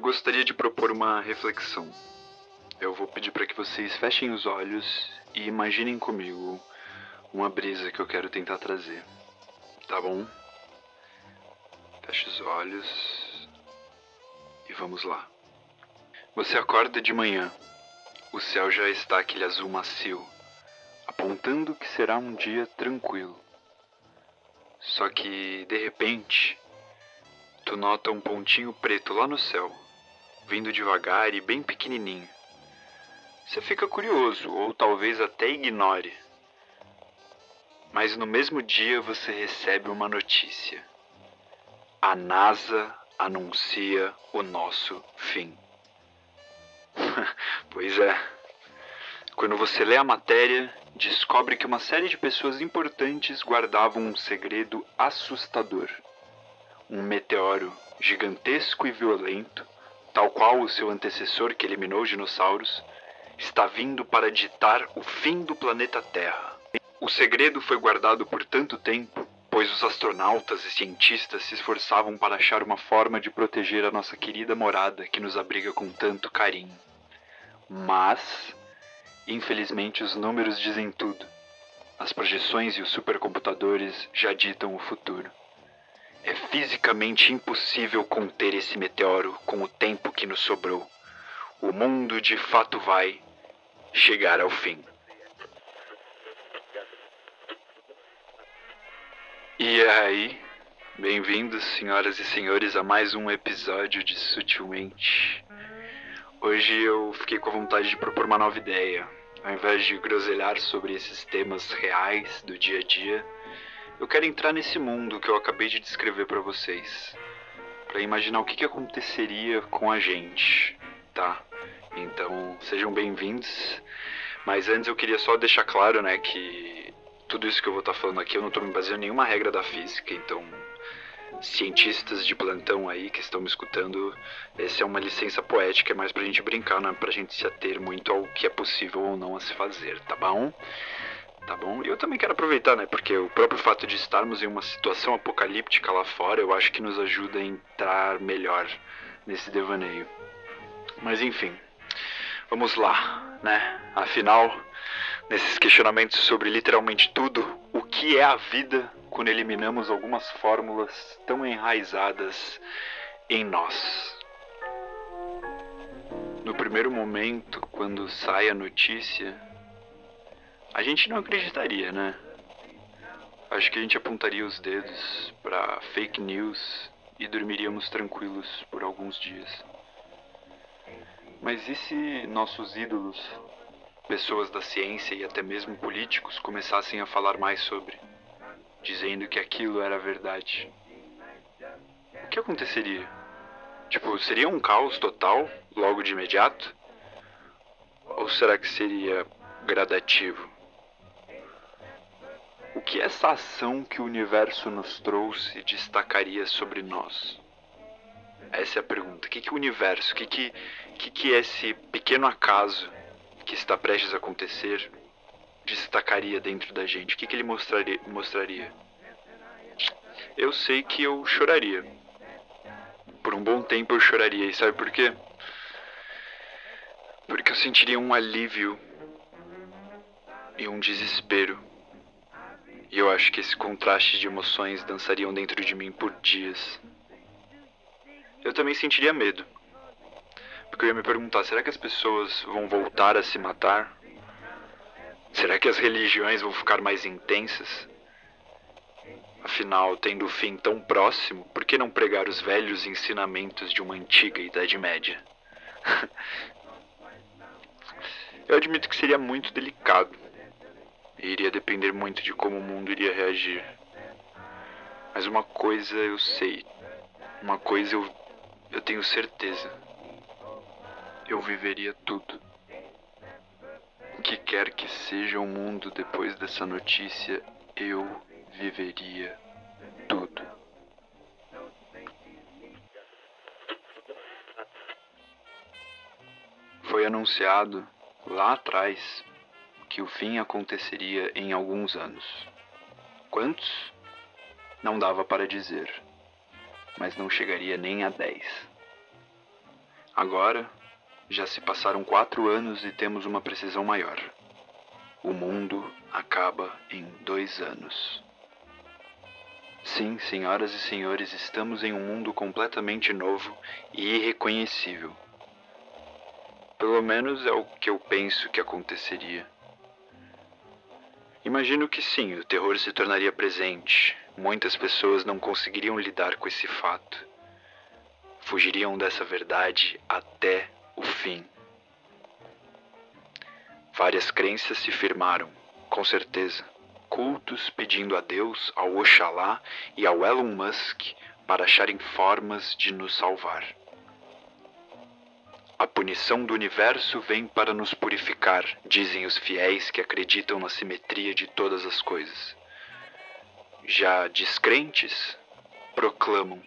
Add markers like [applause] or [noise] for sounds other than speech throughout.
gostaria de propor uma reflexão. Eu vou pedir para que vocês fechem os olhos e imaginem comigo uma brisa que eu quero tentar trazer. Tá bom? Feche os olhos e vamos lá. Você acorda de manhã. O céu já está aquele azul macio, apontando que será um dia tranquilo. Só que, de repente, tu nota um pontinho preto lá no céu, vindo devagar e bem pequenininho. Você fica curioso, ou talvez até ignore. Mas no mesmo dia você recebe uma notícia. A NASA anuncia o nosso fim. [laughs] pois é. Quando você lê a matéria, descobre que uma série de pessoas importantes guardavam um segredo assustador um meteoro gigantesco e violento, tal qual o seu antecessor que eliminou os dinossauros, está vindo para ditar o fim do planeta Terra. O segredo foi guardado por tanto tempo, pois os astronautas e cientistas se esforçavam para achar uma forma de proteger a nossa querida morada que nos abriga com tanto carinho. Mas, infelizmente, os números dizem tudo. As projeções e os supercomputadores já ditam o futuro. É fisicamente impossível conter esse meteoro com o tempo que nos sobrou. O mundo de fato vai chegar ao fim. E aí, bem-vindos, senhoras e senhores, a mais um episódio de Sutilmente. Hoje eu fiquei com a vontade de propor uma nova ideia. Ao invés de groselhar sobre esses temas reais do dia a dia, eu quero entrar nesse mundo que eu acabei de descrever para vocês, para imaginar o que, que aconteceria com a gente, tá? Então, sejam bem-vindos. Mas antes eu queria só deixar claro, né, que tudo isso que eu vou estar tá falando aqui eu não estou me baseando em nenhuma regra da física, então cientistas de plantão aí que estão me escutando, essa é uma licença poética, é mais pra gente brincar, não é pra gente se ater muito ao que é possível ou não a se fazer, tá bom? Tá bom? Eu também quero aproveitar, né? Porque o próprio fato de estarmos em uma situação apocalíptica lá fora, eu acho que nos ajuda a entrar melhor nesse devaneio. Mas enfim, vamos lá, né? Afinal, nesses questionamentos sobre literalmente tudo, o que é a vida quando eliminamos algumas fórmulas tão enraizadas em nós? No primeiro momento, quando sai a notícia, a gente não acreditaria, né? Acho que a gente apontaria os dedos para fake news e dormiríamos tranquilos por alguns dias. Mas e se nossos ídolos, pessoas da ciência e até mesmo políticos começassem a falar mais sobre, dizendo que aquilo era verdade? O que aconteceria? Tipo, seria um caos total logo de imediato? Ou será que seria gradativo? O que essa ação que o universo nos trouxe destacaria sobre nós? Essa é a pergunta. O que, que o universo, o que, que, que, que esse pequeno acaso que está prestes a acontecer destacaria dentro da gente? O que, que ele mostraria, mostraria? Eu sei que eu choraria. Por um bom tempo eu choraria. E sabe por quê? Porque eu sentiria um alívio e um desespero e eu acho que esse contraste de emoções dançariam dentro de mim por dias. Eu também sentiria medo. Porque eu ia me perguntar: será que as pessoas vão voltar a se matar? Será que as religiões vão ficar mais intensas? Afinal, tendo o fim tão próximo, por que não pregar os velhos ensinamentos de uma antiga Idade Média? [laughs] eu admito que seria muito delicado e iria depender muito de como o mundo iria reagir. Mas uma coisa eu sei, uma coisa eu, eu tenho certeza. Eu viveria tudo. O que quer que seja o mundo depois dessa notícia, eu viveria tudo. Foi anunciado lá atrás o fim aconteceria em alguns anos. Quantos? Não dava para dizer, mas não chegaria nem a dez. Agora, já se passaram quatro anos e temos uma precisão maior. O mundo acaba em dois anos. Sim, senhoras e senhores, estamos em um mundo completamente novo e irreconhecível. Pelo menos é o que eu penso que aconteceria. Imagino que sim, o terror se tornaria presente. Muitas pessoas não conseguiriam lidar com esse fato. Fugiriam dessa verdade até o fim. Várias crenças se firmaram, com certeza. Cultos pedindo a Deus, ao Oxalá e ao Elon Musk para acharem formas de nos salvar. A punição do universo vem para nos purificar, dizem os fiéis que acreditam na simetria de todas as coisas. Já descrentes proclamam: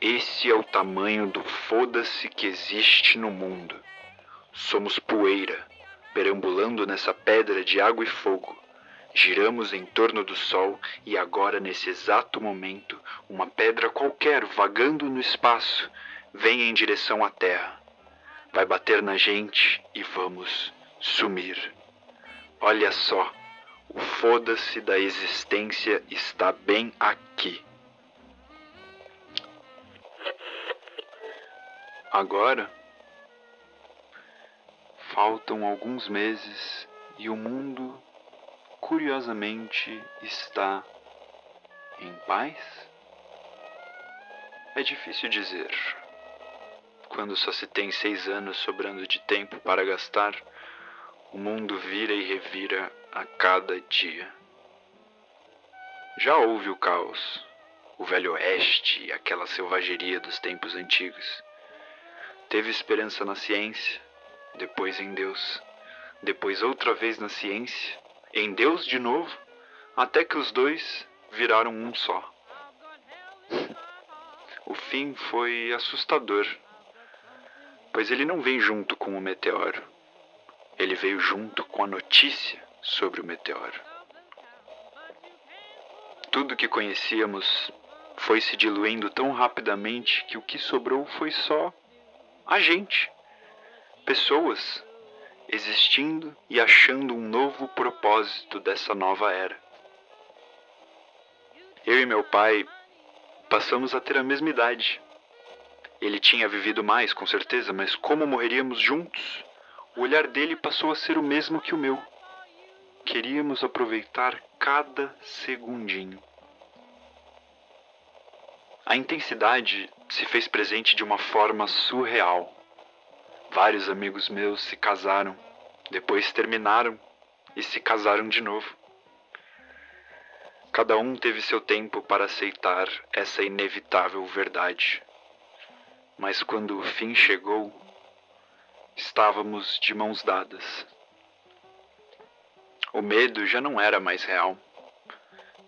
Esse é o tamanho do foda-se que existe no mundo. Somos poeira, perambulando nessa pedra de água e fogo. Giramos em torno do Sol e agora, nesse exato momento, uma pedra qualquer vagando no espaço vem em direção à Terra vai bater na gente e vamos sumir. Olha só, o foda-se da existência está bem aqui. Agora, faltam alguns meses e o mundo, curiosamente, está em paz? É difícil dizer quando só se tem seis anos sobrando de tempo para gastar, o mundo vira e revira a cada dia. Já houve o caos, o velho oeste aquela selvageria dos tempos antigos. Teve esperança na ciência, depois em Deus, depois outra vez na ciência, em Deus de novo, até que os dois viraram um só. [laughs] o fim foi assustador pois ele não vem junto com o meteoro. Ele veio junto com a notícia sobre o meteoro. Tudo que conhecíamos foi se diluindo tão rapidamente que o que sobrou foi só a gente. Pessoas existindo e achando um novo propósito dessa nova era. Eu e meu pai passamos a ter a mesma idade. Ele tinha vivido mais, com certeza, mas como morreríamos juntos? O olhar dele passou a ser o mesmo que o meu. Queríamos aproveitar cada segundinho. A intensidade se fez presente de uma forma surreal. Vários amigos meus se casaram, depois terminaram e se casaram de novo. Cada um teve seu tempo para aceitar essa inevitável verdade mas quando o fim chegou, estávamos de mãos dadas. O medo já não era mais real,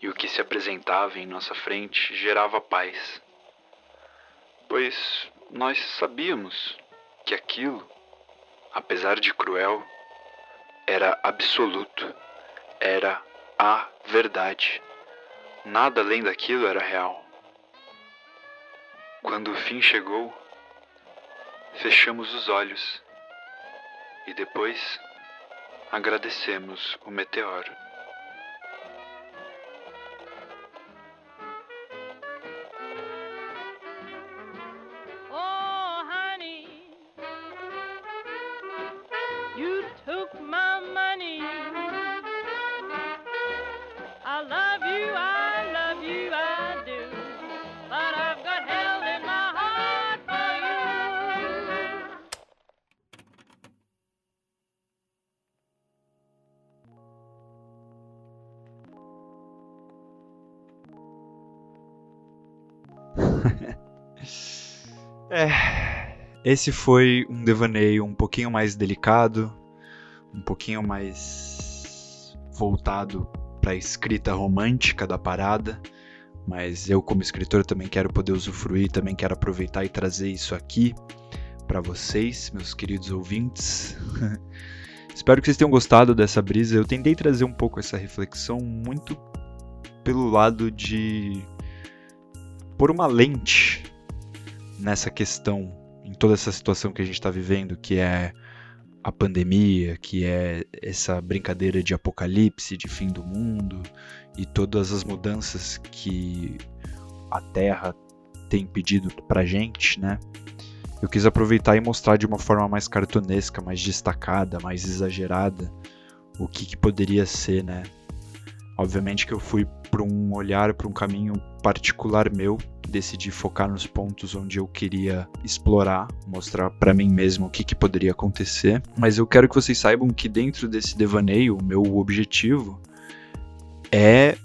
e o que se apresentava em nossa frente gerava paz, pois nós sabíamos que aquilo, apesar de cruel, era absoluto, era a verdade. Nada além daquilo era real. Quando o fim chegou, fechamos os olhos e depois agradecemos o meteoro. [laughs] é, esse foi um devaneio um pouquinho mais delicado, um pouquinho mais voltado para a escrita romântica da parada, mas eu como escritor também quero poder usufruir, também quero aproveitar e trazer isso aqui para vocês, meus queridos ouvintes. [laughs] Espero que vocês tenham gostado dessa brisa. Eu tentei trazer um pouco essa reflexão muito pelo lado de por uma lente nessa questão em toda essa situação que a gente está vivendo, que é a pandemia, que é essa brincadeira de apocalipse, de fim do mundo e todas as mudanças que a Terra tem pedido pra gente, né? Eu quis aproveitar e mostrar de uma forma mais cartunesca, mais destacada, mais exagerada o que, que poderia ser, né? Obviamente que eu fui para um olhar, para um caminho particular meu, decidi focar nos pontos onde eu queria explorar, mostrar para mim mesmo o que, que poderia acontecer. Mas eu quero que vocês saibam que dentro desse devaneio, o meu objetivo é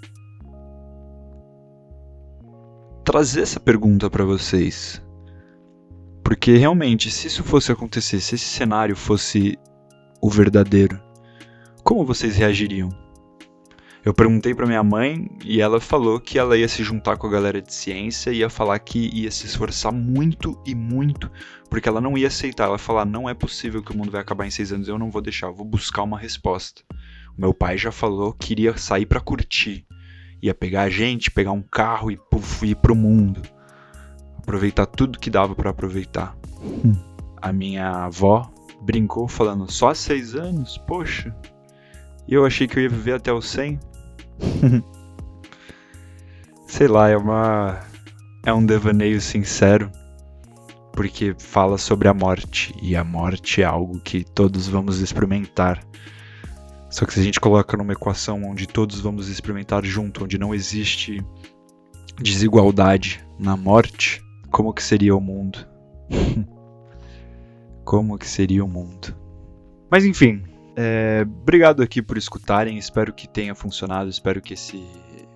trazer essa pergunta para vocês. Porque realmente, se isso fosse acontecer, se esse cenário fosse o verdadeiro, como vocês reagiriam? Eu perguntei para minha mãe e ela falou que ela ia se juntar com a galera de ciência e ia falar que ia se esforçar muito e muito, porque ela não ia aceitar. Ela ia falar: não é possível que o mundo vai acabar em seis anos, eu não vou deixar, eu vou buscar uma resposta. O meu pai já falou que iria sair para curtir, ia pegar a gente, pegar um carro e puf, ir pro mundo, aproveitar tudo que dava para aproveitar. Hum. A minha avó brincou falando: só seis anos? Poxa. E eu achei que eu ia viver até os 100. [laughs] Sei lá, é uma. É um devaneio sincero, porque fala sobre a morte, e a morte é algo que todos vamos experimentar. Só que se a gente coloca numa equação onde todos vamos experimentar junto, onde não existe desigualdade na morte, como que seria o mundo? [laughs] como que seria o mundo? Mas enfim, é, obrigado aqui por escutarem, espero que tenha funcionado, espero que esse,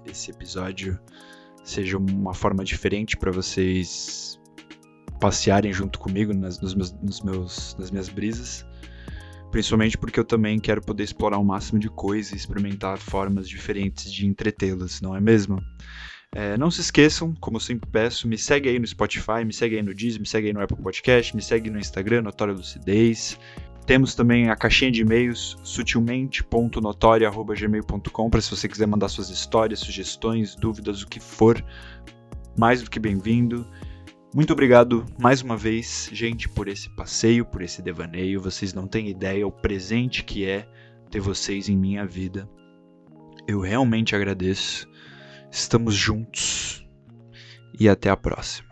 esse episódio seja uma forma diferente para vocês passearem junto comigo nas, nos meus, nos meus, nas minhas brisas. Principalmente porque eu também quero poder explorar o máximo de coisa e experimentar formas diferentes de entretê-las, não é mesmo? É, não se esqueçam, como eu sempre peço, me segue aí no Spotify, me segue aí no Disney, me segue aí no Apple Podcast, me segue no Instagram, Notória Lucidez. Temos também a caixinha de e-mails sutilmente.notoria.gmail.com para se você quiser mandar suas histórias, sugestões, dúvidas, o que for. Mais do que bem-vindo. Muito obrigado mais uma vez, gente, por esse passeio, por esse devaneio. Vocês não têm ideia o presente que é ter vocês em minha vida. Eu realmente agradeço. Estamos juntos e até a próxima.